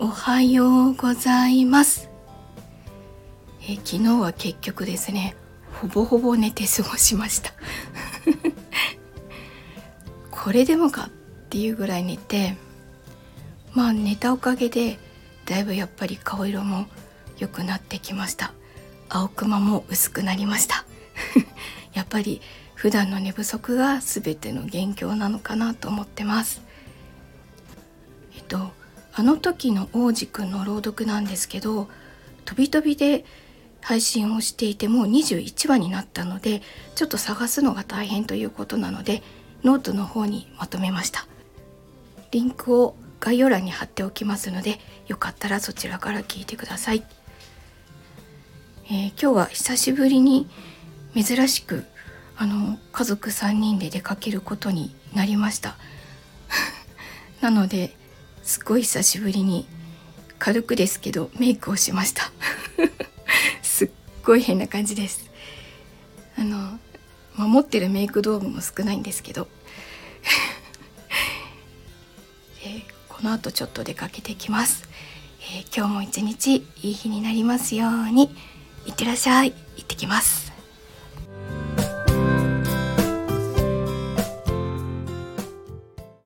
おはようございます。え昨日は結局ですねほぼほぼ寝て過ごしました。これでもかっていうぐらい寝てまあ寝たおかげでだいぶやっぱり顔色も良くなってきました。青クマも薄くなりました。やっぱり普段の寝不足が全ての元凶なのかなと思ってます。えっとあの時の王子くんの朗読なんですけど飛び飛びで配信をしていてもう21話になったのでちょっと探すのが大変ということなのでノートの方にまとめました。リンクを概要欄に貼っておきますのでよかったらそちらから聞いてください、えー、今日は久しぶりに珍しくあの家族3人で出かけることになりました。なのですっごい久しぶりに軽くですけどメイクをしました。すっごい変な感じです。あの守ってるメイク道具も少ないんですけど。でこの後ちょっと出かけてきます、えー、今日も一日いい日になりますようにいってらっしゃい。行ってきます。